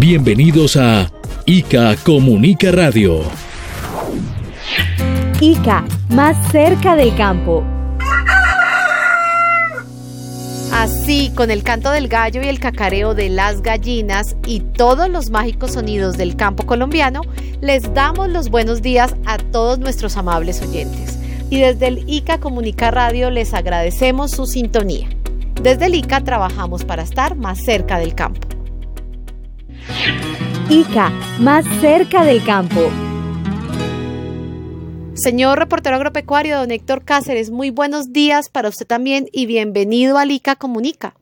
Bienvenidos a ICA Comunica Radio. ICA, más cerca del campo. Así, con el canto del gallo y el cacareo de las gallinas y todos los mágicos sonidos del campo colombiano, les damos los buenos días a todos nuestros amables oyentes. Y desde el ICA Comunica Radio les agradecemos su sintonía. Desde el ICA trabajamos para estar más cerca del campo. ICA, más cerca del campo. Señor reportero agropecuario, don Héctor Cáceres, muy buenos días para usted también y bienvenido al ICA Comunica.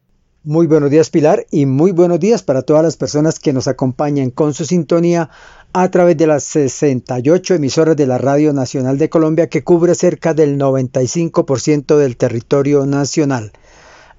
Muy buenos días Pilar y muy buenos días para todas las personas que nos acompañan con su sintonía a través de las 68 emisoras de la Radio Nacional de Colombia que cubre cerca del 95% del territorio nacional.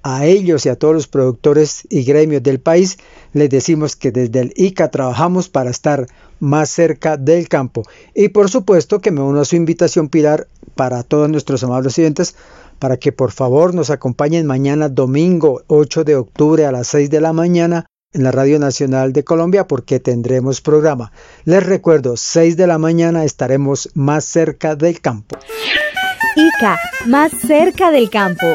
A ellos y a todos los productores y gremios del país les decimos que desde el ICA trabajamos para estar más cerca del campo. Y por supuesto que me uno a su invitación, Pilar, para todos nuestros amables oyentes, para que por favor nos acompañen mañana domingo 8 de octubre a las 6 de la mañana en la Radio Nacional de Colombia porque tendremos programa. Les recuerdo, 6 de la mañana estaremos más cerca del campo. ICA, más cerca del campo.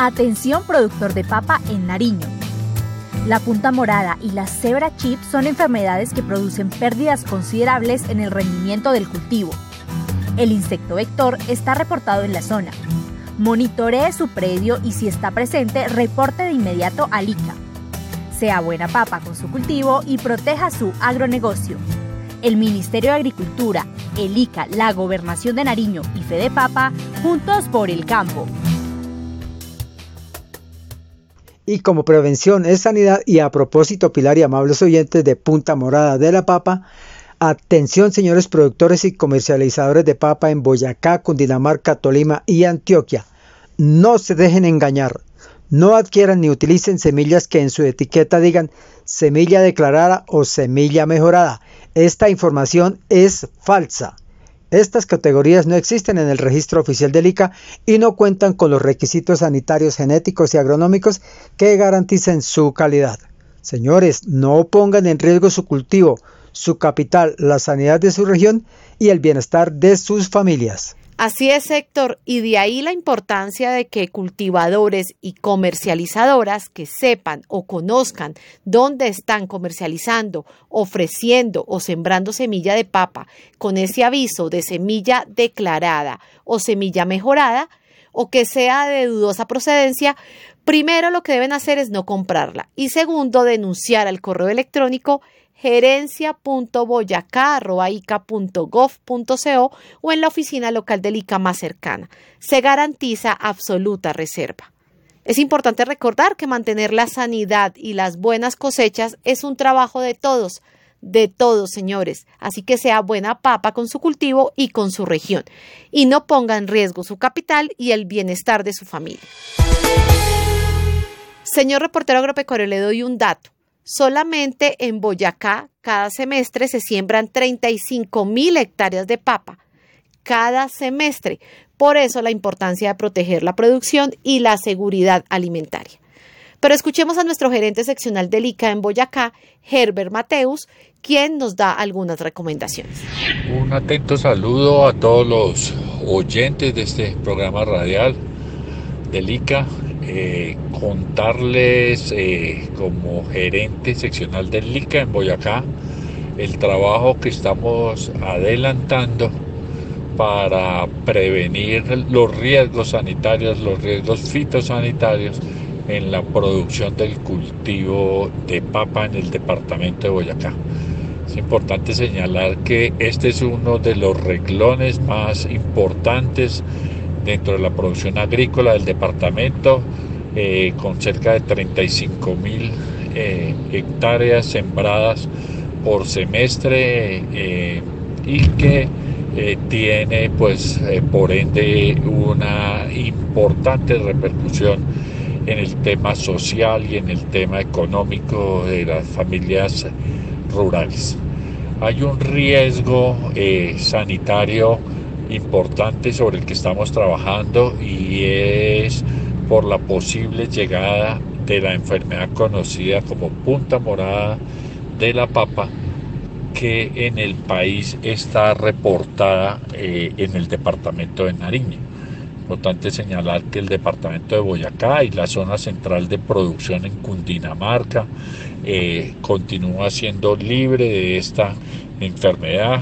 Atención productor de papa en Nariño. La punta morada y la cebra chip son enfermedades que producen pérdidas considerables en el rendimiento del cultivo. El insecto vector está reportado en la zona. Monitoree su predio y si está presente, reporte de inmediato al ICA. Sea buena papa con su cultivo y proteja su agronegocio. El Ministerio de Agricultura, el ICA, la Gobernación de Nariño y Fede Papa, juntos por el campo y como prevención es sanidad y a propósito Pilar y amables oyentes de Punta Morada de la Papa, atención señores productores y comercializadores de papa en Boyacá, Cundinamarca, Tolima y Antioquia, no se dejen engañar, no adquieran ni utilicen semillas que en su etiqueta digan semilla declarada o semilla mejorada. Esta información es falsa. Estas categorías no existen en el registro oficial del ICA y no cuentan con los requisitos sanitarios genéticos y agronómicos que garanticen su calidad. Señores, no pongan en riesgo su cultivo, su capital, la sanidad de su región y el bienestar de sus familias. Así es, Héctor, y de ahí la importancia de que cultivadores y comercializadoras que sepan o conozcan dónde están comercializando, ofreciendo o sembrando semilla de papa con ese aviso de semilla declarada o semilla mejorada o que sea de dudosa procedencia, primero lo que deben hacer es no comprarla y segundo denunciar al correo electrónico gerencia.boyacá.ica.gov.co o en la oficina local del ICA más cercana. Se garantiza absoluta reserva. Es importante recordar que mantener la sanidad y las buenas cosechas es un trabajo de todos, de todos, señores. Así que sea buena papa con su cultivo y con su región. Y no ponga en riesgo su capital y el bienestar de su familia. Señor reportero agropecuario, le doy un dato. Solamente en Boyacá cada semestre se siembran 35 mil hectáreas de papa. Cada semestre. Por eso la importancia de proteger la producción y la seguridad alimentaria. Pero escuchemos a nuestro gerente seccional del ICA en Boyacá, Herbert Mateus, quien nos da algunas recomendaciones. Un atento saludo a todos los oyentes de este programa radial del ICA eh, contarles eh, como gerente seccional del LICA en Boyacá el trabajo que estamos adelantando para prevenir los riesgos sanitarios, los riesgos fitosanitarios en la producción del cultivo de papa en el departamento de Boyacá. Es importante señalar que este es uno de los reglones más importantes dentro de la producción agrícola del departamento, eh, con cerca de 35 mil eh, hectáreas sembradas por semestre eh, y que tiene pues por ende una importante repercusión en el tema social y en el tema económico de las familias rurales. Hay un riesgo sanitario importante sobre el que estamos trabajando y es por la posible llegada de la enfermedad conocida como punta morada de la papa que en el país está reportada eh, en el departamento de Nariño. Importante señalar que el departamento de Boyacá y la zona central de producción en Cundinamarca eh, continúa siendo libre de esta enfermedad.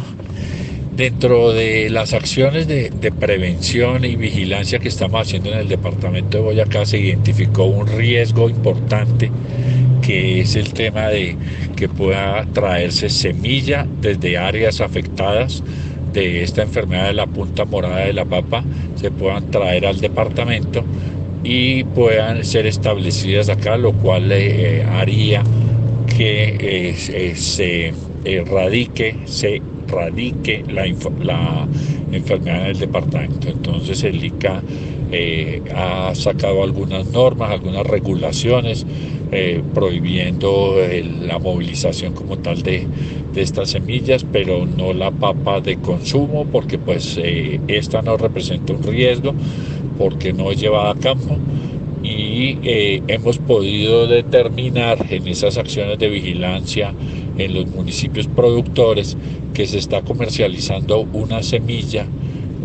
Dentro de las acciones de, prevención y vigilancia que estamos haciendo en el departamento de Boyacá se identificó un riesgo importante que es el tema de que pueda traerse semilla desde áreas afectadas de esta enfermedad de la punta morada de la papa, se puedan traer al departamento y puedan ser establecidas acá, lo cual eh, haría que eh, se erradique, se radique la, la enfermedad en el departamento. Entonces el ICA eh, ha sacado algunas normas, algunas regulaciones eh, prohibiendo la movilización como tal de, estas semillas, pero no la papa de consumo, porque pues eh, esta no representa un riesgo, porque no es llevada a campo y hemos podido determinar en esas acciones de vigilancia en los municipios productores que se está comercializando una semilla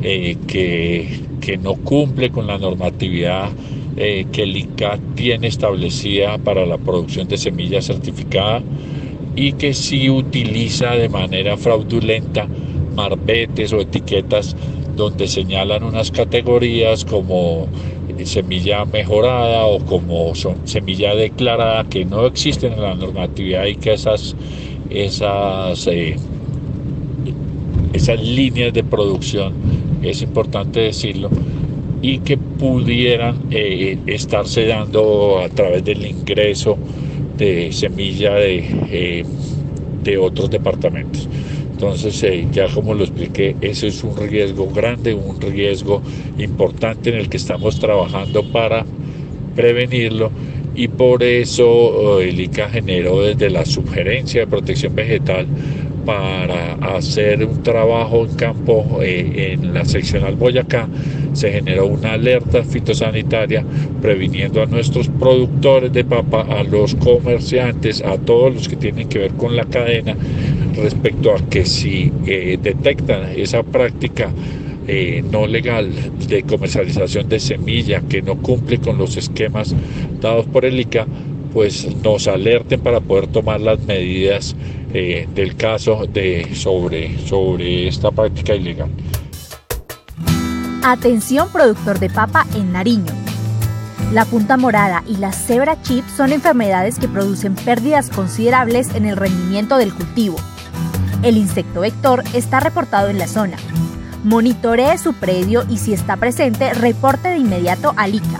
eh, que, no cumple con la normatividad eh, que el ICA tiene establecida para la producción de semilla certificada y que sí utiliza de manera fraudulenta marbetes o etiquetas donde señalan unas categorías como semilla mejorada o como semilla declarada que no existen en la normatividad y que esas, esas, eh, esas líneas de producción, es importante decirlo, y que pudieran eh, estarse dando a través del ingreso de semilla de, eh, de otros departamentos. Entonces, eh, ya como lo expliqué, ese es un riesgo grande, un riesgo importante en el que estamos trabajando para prevenirlo. Y por eso el ICA generó desde la sugerencia de protección vegetal para hacer un trabajo en campo eh, en la seccional Boyacá, se generó una alerta fitosanitaria previniendo a nuestros productores de papa, a los comerciantes, a todos los que tienen que ver con la cadena, respecto a que si eh, detectan esa práctica eh, no legal de comercialización de semilla que no cumple con los esquemas dados por el ICA, pues nos alerten para poder tomar las medidas eh, del caso de, sobre, sobre esta práctica ilegal. Atención productor de papa en Nariño. La punta morada y la cebra chip son enfermedades que producen pérdidas considerables en el rendimiento del cultivo. El insecto vector está reportado en la zona. Monitoree su predio y si está presente, reporte de inmediato al ICA.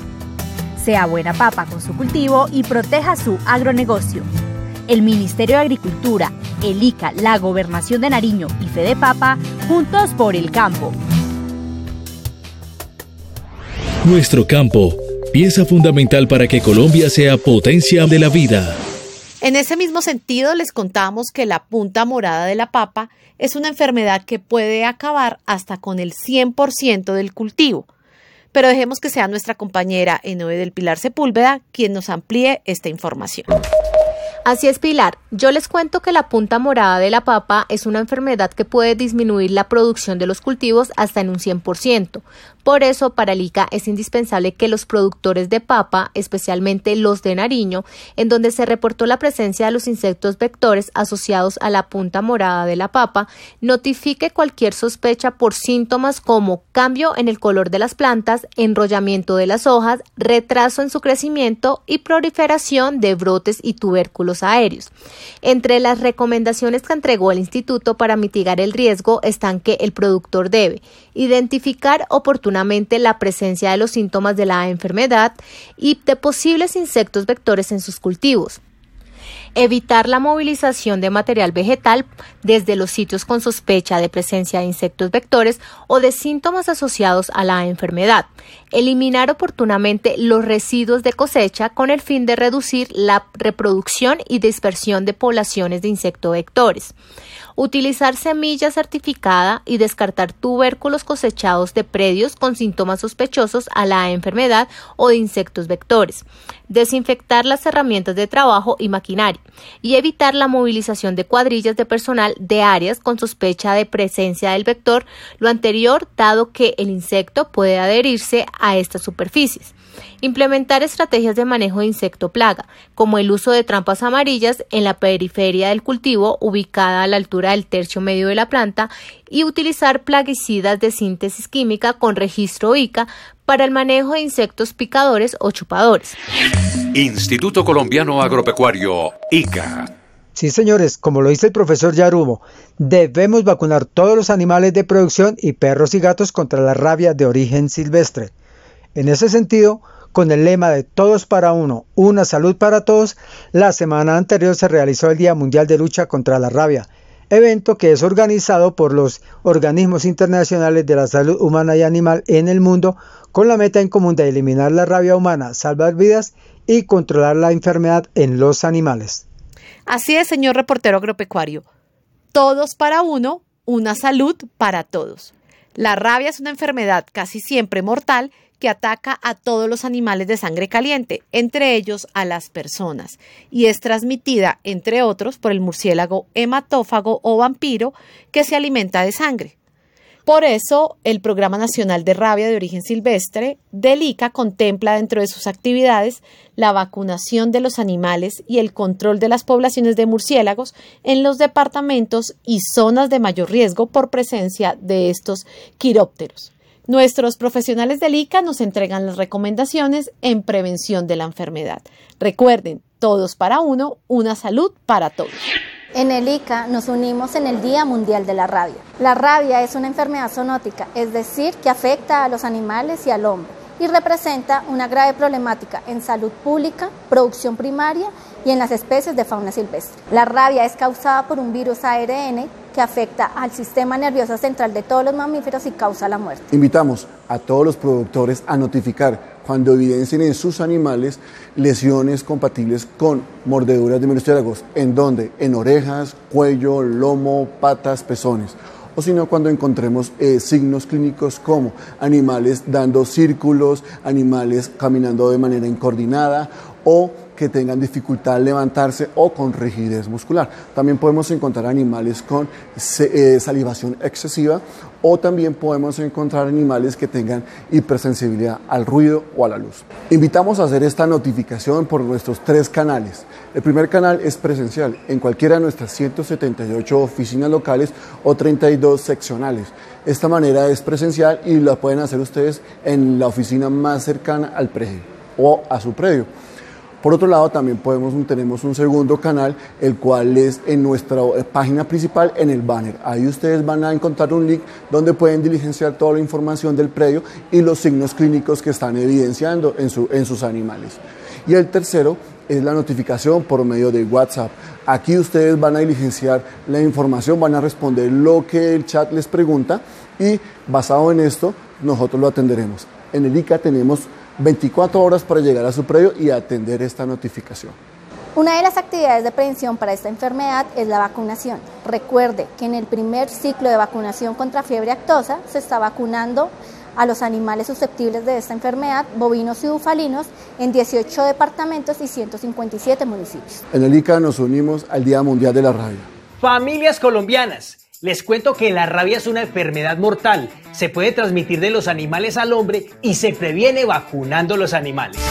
Sea buena papa con su cultivo y proteja su agronegocio. El Ministerio de Agricultura, el ICA, la Gobernación de Nariño y Fede Papa, juntos por el campo. Nuestro campo, pieza fundamental para que Colombia sea potencia de la vida. En ese mismo sentido, les contamos que la punta morada de la papa es una enfermedad que puede acabar hasta con el 100% del cultivo pero dejemos que sea nuestra compañera Enoe del Pilar Sepúlveda quien nos amplíe esta información. Así es, Pilar. Yo les cuento que la punta morada de la papa es una enfermedad que puede disminuir la producción de los cultivos hasta en un 100%. Por eso, para el ICA es indispensable que los productores de papa, especialmente los de Nariño, en donde se reportó la presencia de los insectos vectores asociados a la punta morada de la papa, notifique cualquier sospecha por síntomas como cambio en el color de las plantas, enrollamiento de las hojas, retraso en su crecimiento y proliferación de brotes y tubérculos aéreos. Entre las recomendaciones que entregó el instituto para mitigar el riesgo están que el productor debe identificar oportunidades la presencia de los síntomas de la enfermedad y de posibles insectos vectores en sus cultivos. evitar la movilización de material vegetal desde los sitios con sospecha de presencia de insectos vectores o de síntomas asociados a la enfermedad, eliminar oportunamente los residuos de cosecha con el fin de reducir la reproducción y dispersión de poblaciones de insectos vectores, utilizar semilla certificada y descartar tubérculos cosechados de predios con síntomas sospechosos a la enfermedad o de insectos vectores, desinfectar las herramientas de trabajo y maquinaria y evitar la movilización de cuadrillas de personal de áreas con sospecha de presencia del vector, lo anterior dado que el insecto puede adherirse a estas superficies. Implementar estrategias de manejo de insecto plaga, como el uso de trampas amarillas en la periferia del cultivo ubicada a la altura del tercio medio de la planta y utilizar plaguicidas de síntesis química con registro ICA para el manejo de insectos picadores o chupadores. Instituto Colombiano Agropecuario, ICA. Sí, señores, como lo dice el profesor Yarumo, debemos vacunar todos los animales de producción y perros y gatos contra la rabia de origen silvestre. En ese sentido, con el lema de Todos para uno, una salud para todos, la semana anterior se realizó el Día Mundial de Lucha contra la Rabia, evento que es organizado por los organismos internacionales de la salud humana y animal en el mundo con la meta en común de eliminar la rabia humana, salvar vidas y controlar la enfermedad en los animales. Así es, señor reportero agropecuario. Todos para uno, una salud para todos. La rabia es una enfermedad casi siempre mortal que ataca a todos los animales de sangre caliente, entre ellos a las personas, y es transmitida, entre otros, por el murciélago hematófago o vampiro que se alimenta de sangre. Por eso, el Programa Nacional de Rabia de Origen Silvestre, DELICA, contempla dentro de sus actividades la vacunación de los animales y el control de las poblaciones de murciélagos en los departamentos y zonas de mayor riesgo por presencia de estos quirópteros. Nuestros profesionales del ICA nos entregan las recomendaciones en prevención de la enfermedad. Recuerden, todos para uno, una salud para todos. En el ICA nos unimos en el Día Mundial de la Rabia. La rabia es una enfermedad zoonótica, es decir, que afecta a los animales y al hombre y representa una grave problemática en salud pública, producción primaria y en las especies de fauna silvestre. La rabia es causada por un virus ARN que afecta al sistema nervioso central de todos los mamíferos y causa la muerte. Invitamos a todos los productores a notificar cuando evidencien en sus animales lesiones compatibles con mordeduras de murciélagos, en donde en orejas, cuello, lomo, patas, pezones. O sino cuando encontremos eh, signos clínicos como animales dando círculos, animales caminando de manera incoordinada o que tengan dificultad al levantarse o con rigidez muscular. También podemos encontrar animales con eh, salivación excesiva o también podemos encontrar animales que tengan hipersensibilidad al ruido o a la luz. Invitamos a hacer esta notificación por nuestros tres canales. El primer canal es presencial en cualquiera de nuestras 178 oficinas locales o 32 seccionales. Esta manera es presencial y la pueden hacer ustedes en la oficina más cercana al predio o a su predio. Por otro lado, también podemos, tenemos un segundo canal, el cual es en nuestra página principal, en el banner. Ahí ustedes van a encontrar un link donde pueden diligenciar toda la información del predio y los signos clínicos que están evidenciando en, en sus animales. Y el tercero es la notificación por medio de WhatsApp. Aquí ustedes van a diligenciar la información, van a responder lo que el chat les pregunta y basado en esto nosotros lo atenderemos. En el ICA tenemos 24 horas para llegar a su predio y atender esta notificación. Una de las actividades de prevención para esta enfermedad es la vacunación. Recuerde que en el primer ciclo de vacunación contra fiebre actosa se está vacunando a los animales susceptibles de esta enfermedad, bovinos y bufalinos, en 18 departamentos y 157 municipios. En el ICA nos unimos al Día Mundial de la Rabia. Familias colombianas, les cuento que la rabia es una enfermedad mortal, se puede transmitir de los animales al hombre y se previene vacunando los animales.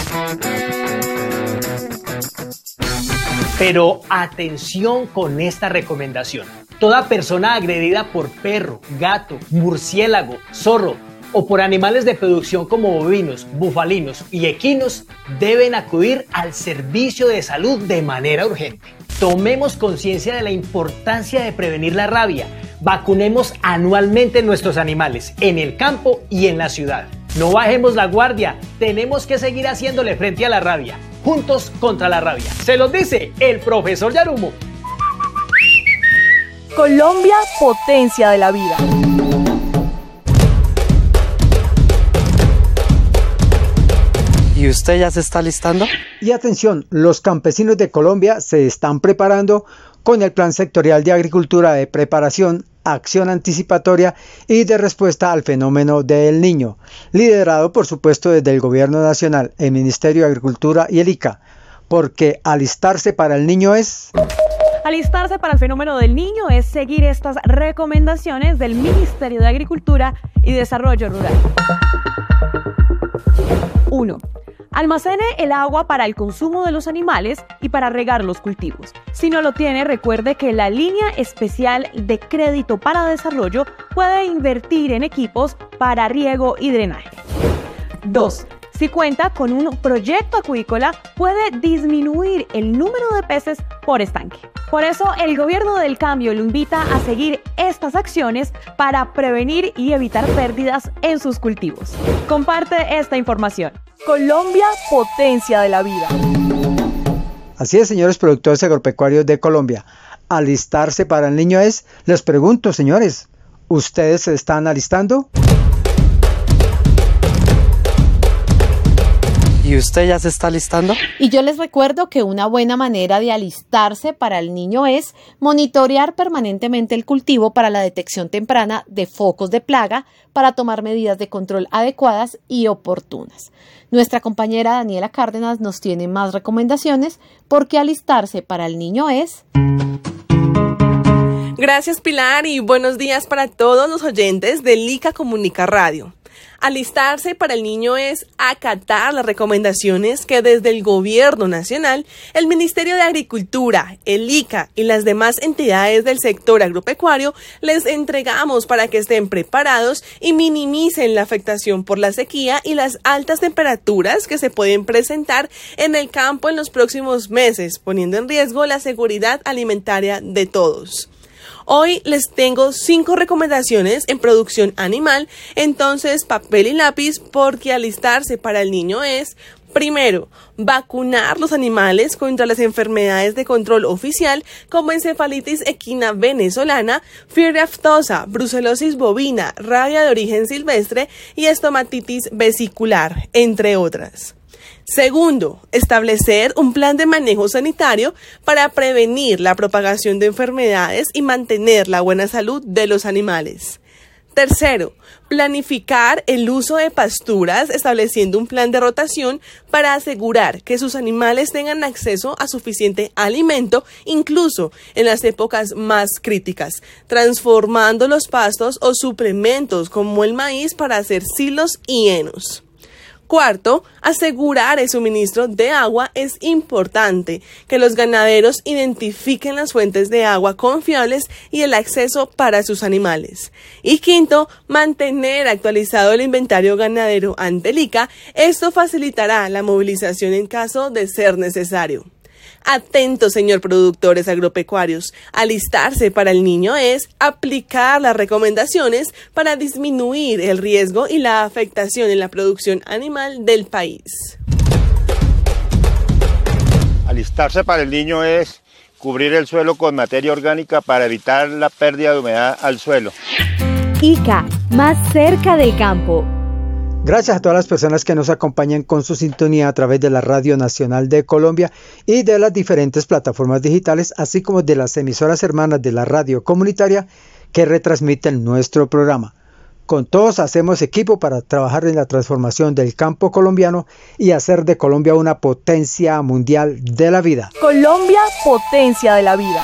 Pero atención con esta recomendación. Toda persona agredida por perro, gato, murciélago, zorro o por animales de producción como bovinos, bufalinos y equinos deben acudir al servicio de salud de manera urgente. Tomemos conciencia de la importancia de prevenir la rabia. Vacunemos anualmente nuestros animales en el campo y en la ciudad. No bajemos la guardia, tenemos que seguir haciéndole frente a la rabia. juntos contra la rabia. Se los dice el profesor Yarumo. Colombia, potencia de la vida. ¿Y usted ya se está listando? Y atención, los campesinos de Colombia se están preparando con el Plan Sectorial de Agricultura de Preparación, Acción Anticipatoria y de Respuesta al Fenómeno del Niño, liderado por supuesto desde el Gobierno Nacional, el Ministerio de Agricultura y el ICA, porque alistarse para el niño es... Alistarse para el fenómeno del niño es seguir estas recomendaciones del Ministerio de Agricultura y Desarrollo Rural. 1. Almacene el agua para el consumo de los animales y para regar los cultivos. Si no lo tiene, recuerde que la línea especial de crédito para desarrollo puede invertir en equipos para riego y drenaje. 2. Si cuenta con un proyecto acuícola, puede disminuir el número de peces por estanque. Por eso, el gobierno del cambio lo invita a seguir estas acciones para prevenir y evitar pérdidas en sus cultivos. Comparte esta información. Colombia, potencia de la vida. Así es, señores productores agropecuarios de Colombia. Alistarse para el niño es, les pregunto, señores, ¿ustedes se están alistando? ¿Y usted ya se está listando? Y yo les recuerdo que una buena manera de alistarse para el niño es monitorear permanentemente el cultivo para la detección temprana de focos de plaga para tomar medidas de control adecuadas y oportunas. Nuestra compañera Daniela Cárdenas nos tiene más recomendaciones porque alistarse para el niño es... Gracias Pilar y buenos días para todos los oyentes de Lica Comunica Radio. Alistarse para el niño es acatar las recomendaciones que desde el Gobierno Nacional, el Ministerio de Agricultura, el ICA y las demás entidades del sector agropecuario les entregamos para que estén preparados y minimicen la afectación por la sequía y las altas temperaturas que se pueden presentar en el campo en los próximos meses, poniendo en riesgo la seguridad alimentaria de todos. Hoy les tengo cinco recomendaciones en producción animal, entonces papel y lápiz porque alistarse para el niño es Primero, vacunar los animales contra las enfermedades de control oficial como encefalitis equina venezolana, fiebre aftosa, brucelosis bovina, rabia de origen silvestre y estomatitis vesicular, entre otras. Segundo, establecer un plan de manejo sanitario para prevenir la propagación de enfermedades y mantener la buena salud de los animales. Tercero, planificar el uso de pasturas estableciendo un plan de rotación para asegurar que sus animales tengan acceso a suficiente alimento incluso en las épocas más críticas, transformando los pastos o suplementos como el maíz para hacer silos y. Cuarto, asegurar el suministro de agua es importante, que los ganaderos identifiquen las fuentes de agua confiables y el acceso para sus animales. Y quinto, mantener actualizado el inventario ganadero ante el ICA. Esto facilitará la movilización en caso de ser necesario. Atento, señor productores agropecuarios. Alistarse para el niño es aplicar las recomendaciones para disminuir el riesgo y la afectación en la producción animal del país. Alistarse para el niño es cubrir el suelo con materia orgánica para evitar la pérdida de humedad al suelo. ICA, más cerca del campo. Gracias a todas las personas que nos acompañan con su sintonía a través de la Radio Nacional de Colombia y de las diferentes plataformas digitales, así como de las emisoras hermanas de la radio comunitaria que retransmiten nuestro programa. Con todos hacemos equipo para trabajar en la transformación del campo colombiano y hacer de Colombia una potencia mundial de la vida. Colombia, potencia de la vida.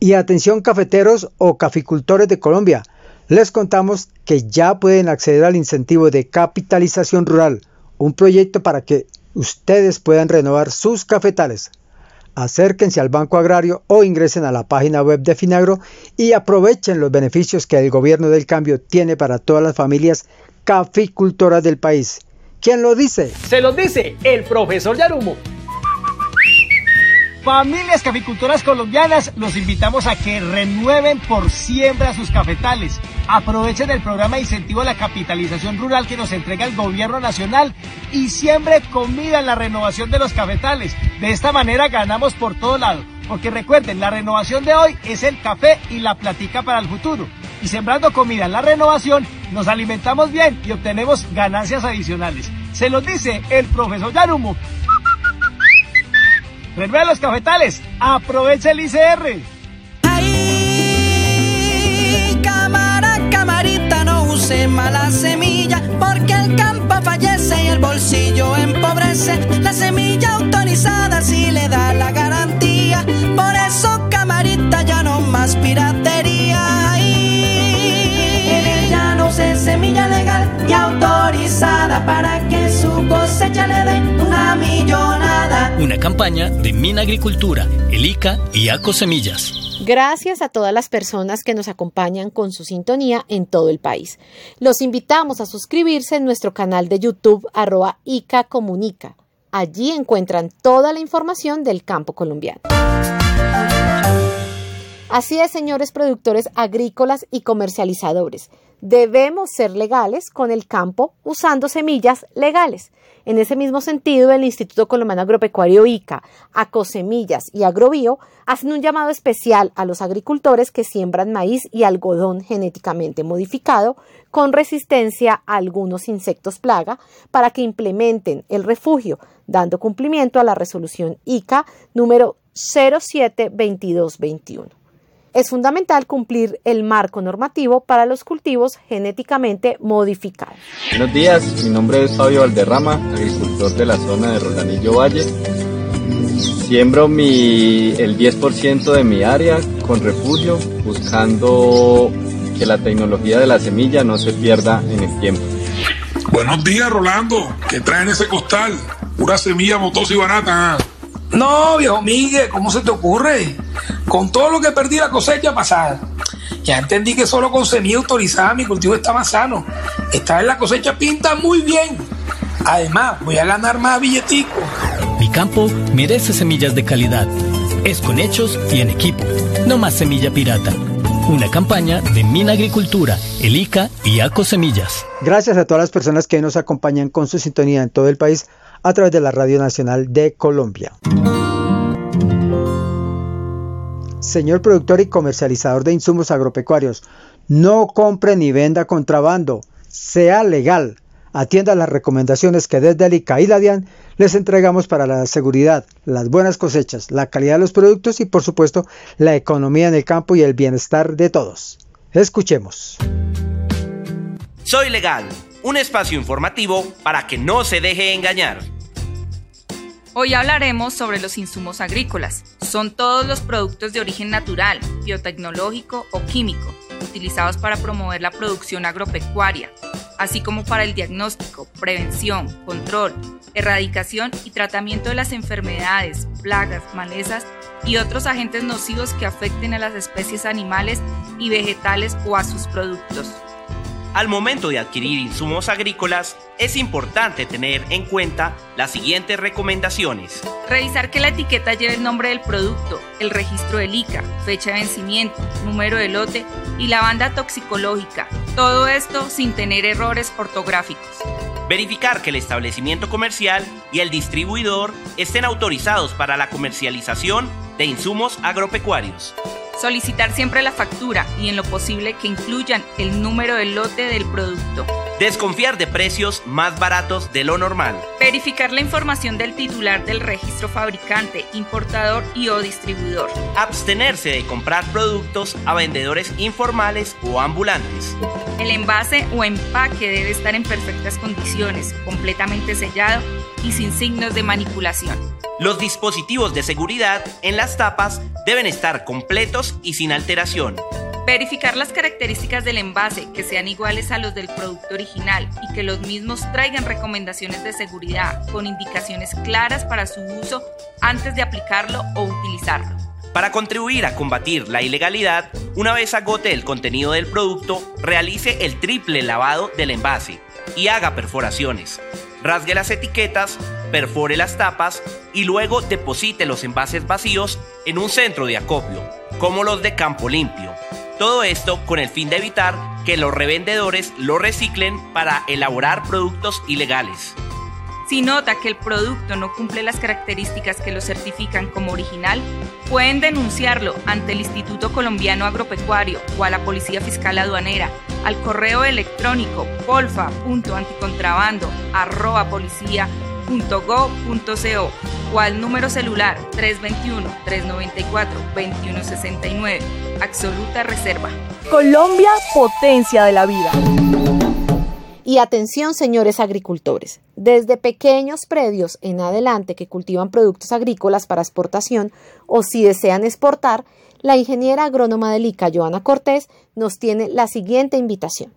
Y atención cafeteros o caficultores de Colombia les contamos que ya pueden acceder al incentivo de capitalización rural, un proyecto para que ustedes puedan renovar sus cafetales. Acérquense al Banco Agrario o ingresen a la página web de Finagro y aprovechen los beneficios que el gobierno del cambio tiene para todas las familias caficultoras del país. ¿Quién lo dice? Se lo dice el profesor Yarumo. Familias caficultoras colombianas, los invitamos a que renueven por siempre a sus cafetales. Aprovechen el programa de incentivo a la capitalización rural que nos entrega el gobierno nacional y siembre comida en la renovación de los cafetales. De esta manera ganamos por todo lado. Porque recuerden, la renovación de hoy es el café y la platica para el futuro. Y sembrando comida en la renovación, nos alimentamos bien y obtenemos ganancias adicionales. Se los dice el profesor Yarumo, Renueve los cafetales. Aprovecha el ICR. Ay, cámara, camarita, no use mala semilla, porque el campo fallece y el bolsillo empobrece. La semilla autorizada sí le da la garantía. Por eso, camarita, ya no más piratería. Ay, en ella no se semilla legal y autorizada para que su cosecha le dé una millonada. Una campaña de Mina Agricultura, el ICA y ACO Semillas. Gracias a todas las personas que nos acompañan con su sintonía en todo el país. Los invitamos a suscribirse en nuestro canal de YouTube arroba ICA Comunica. Allí encuentran toda la información del campo colombiano. Así es, señores productores agrícolas y comercializadores. Debemos ser legales con el campo usando semillas legales. En ese mismo sentido, el Instituto Colombiano Agropecuario ICA, Acosemillas y Agrobio hacen un llamado especial a los agricultores que siembran maíz y algodón genéticamente modificado con resistencia a algunos insectos plaga para que implementen el refugio, dando cumplimiento a la resolución ICA número 072221 es fundamental cumplir el marco normativo para los cultivos genéticamente modificados. Buenos días, mi nombre es Fabio Valderrama, agricultor de la zona de Rolanillo Valle. Siembro mi, el 10% de mi área con refugio, buscando que la tecnología de la semilla no se pierda en el tiempo. Buenos días, Rolando. ¿Qué traen ese costal? Pura semilla motosa y barata. No, viejo Miguel, ¿cómo se te ocurre? Con todo lo que perdí la cosecha pasada. Ya entendí que solo con semilla autorizada mi cultivo está más sano. Esta vez la cosecha pinta muy bien. Además, voy a ganar más billetico. Mi campo merece semillas de calidad. Es con hechos y en equipo. No más semilla pirata. Una campaña de Mina Agricultura, el ICA y ACO Semillas. Gracias a todas las personas que nos acompañan con su sintonía en todo el país a través de la Radio Nacional de Colombia. Señor productor y comercializador de insumos agropecuarios, no compre ni venda contrabando, sea legal. Atienda las recomendaciones que desde el ICA y la DIAN les entregamos para la seguridad, las buenas cosechas, la calidad de los productos y por supuesto la economía en el campo y el bienestar de todos. Escuchemos. Soy legal, un espacio informativo para que no se deje engañar. Hoy hablaremos sobre los insumos agrícolas. Son todos los productos de origen natural, biotecnológico o químico, utilizados para promover la producción agropecuaria, así como para el diagnóstico, prevención, control, erradicación y tratamiento de las enfermedades, plagas, malezas y otros agentes nocivos que afecten a las especies animales y vegetales o a sus productos. Al momento de adquirir insumos agrícolas, es importante tener en cuenta las siguientes recomendaciones. Revisar que la etiqueta lleve el nombre del producto, el registro del ICA, fecha de vencimiento, número de lote y la banda toxicológica. Todo esto sin tener errores ortográficos. Verificar que el establecimiento comercial y el distribuidor estén autorizados para la comercialización de insumos agropecuarios. Solicitar siempre la factura y en lo posible que incluyan el número del lote del producto. Desconfiar de precios más baratos de lo normal. Verificar la información del titular del registro fabricante, importador y o distribuidor. Abstenerse de comprar productos a vendedores informales o ambulantes. El envase o empaque debe estar en perfectas condiciones, completamente sellado y sin signos de manipulación. Los dispositivos de seguridad en las tapas deben estar completos y sin alteración. Verificar las características del envase que sean iguales a los del producto original y que los mismos traigan recomendaciones de seguridad con indicaciones claras para su uso antes de aplicarlo o utilizarlo. Para contribuir a combatir la ilegalidad, una vez agote el contenido del producto, realice el triple lavado del envase y haga perforaciones. Rasgue las etiquetas perfore las tapas y luego deposite los envases vacíos en un centro de acopio, como los de Campo Limpio. Todo esto con el fin de evitar que los revendedores lo reciclen para elaborar productos ilegales. Si nota que el producto no cumple las características que lo certifican como original, pueden denunciarlo ante el Instituto Colombiano Agropecuario o a la Policía Fiscal Aduanera al correo electrónico polfa.anticontrabando@policia.go.co o al número celular 321-394-2169. Absoluta Reserva. Colombia, potencia de la vida. Y atención, señores agricultores, desde pequeños predios en adelante que cultivan productos agrícolas para exportación o si desean exportar, la ingeniera agrónoma del ICA, Joana Cortés, nos tiene la siguiente invitación.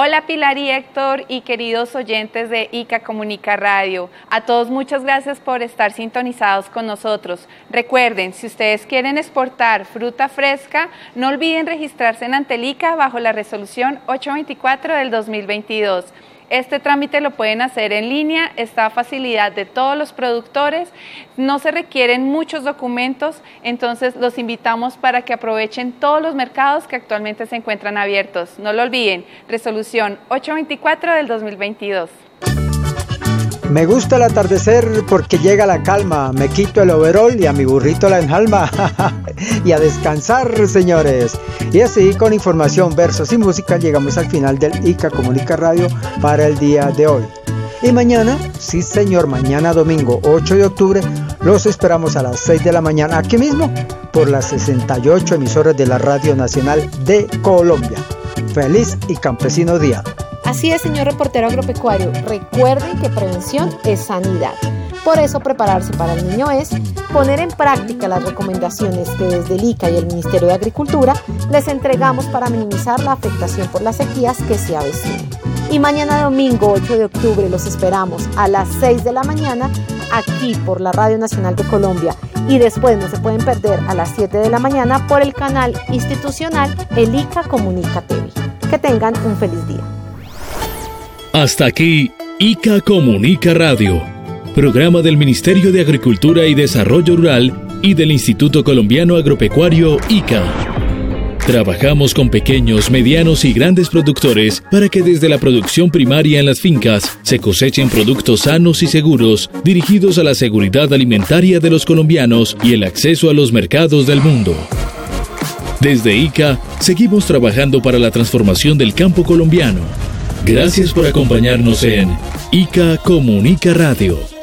Hola Pilar y Héctor y queridos oyentes de ICA Comunica Radio. A todos muchas gracias por estar sintonizados con nosotros. Recuerden, si ustedes quieren exportar fruta fresca, no olviden registrarse en Antelica bajo la resolución 824 del 2022. Este trámite lo pueden hacer en línea, está a facilidad de todos los productores, no se requieren muchos documentos, entonces los invitamos para que aprovechen todos los mercados que actualmente se encuentran abiertos. No lo olviden, resolución 824 del 2022. Me gusta el atardecer porque llega la calma, me quito el overol y a mi burrito la enjalma. y a descansar, señores. Y así, con información, versos y música, llegamos al final del ICA Comunica Radio para el día de hoy. Y mañana, sí señor, mañana domingo 8 de octubre, los esperamos a las 6 de la mañana aquí mismo por las 68 emisoras de la Radio Nacional de Colombia. Feliz y campesino día. Así es, señor reportero agropecuario, recuerden que prevención es sanidad. Por eso prepararse para el niño es poner en práctica las recomendaciones que desde el ICA y el Ministerio de Agricultura les entregamos para minimizar la afectación por las sequías que se avecinan. Y mañana domingo 8 de octubre los esperamos a las 6 de la mañana aquí por la Radio Nacional de Colombia y después no se pueden perder a las 7 de la mañana por el canal institucional El ICA Comunica TV. Que tengan un feliz día. Hasta aquí, ICA Comunica Radio, programa del Ministerio de Agricultura y Desarrollo Rural y del Instituto Colombiano Agropecuario ICA. Trabajamos con pequeños, medianos y grandes productores para que desde la producción primaria en las fincas se cosechen productos sanos y seguros dirigidos a la seguridad alimentaria de los colombianos y el acceso a los mercados del mundo. Desde ICA seguimos trabajando para la transformación del campo colombiano Gracias por acompañarnos en ICA Comunica Radio.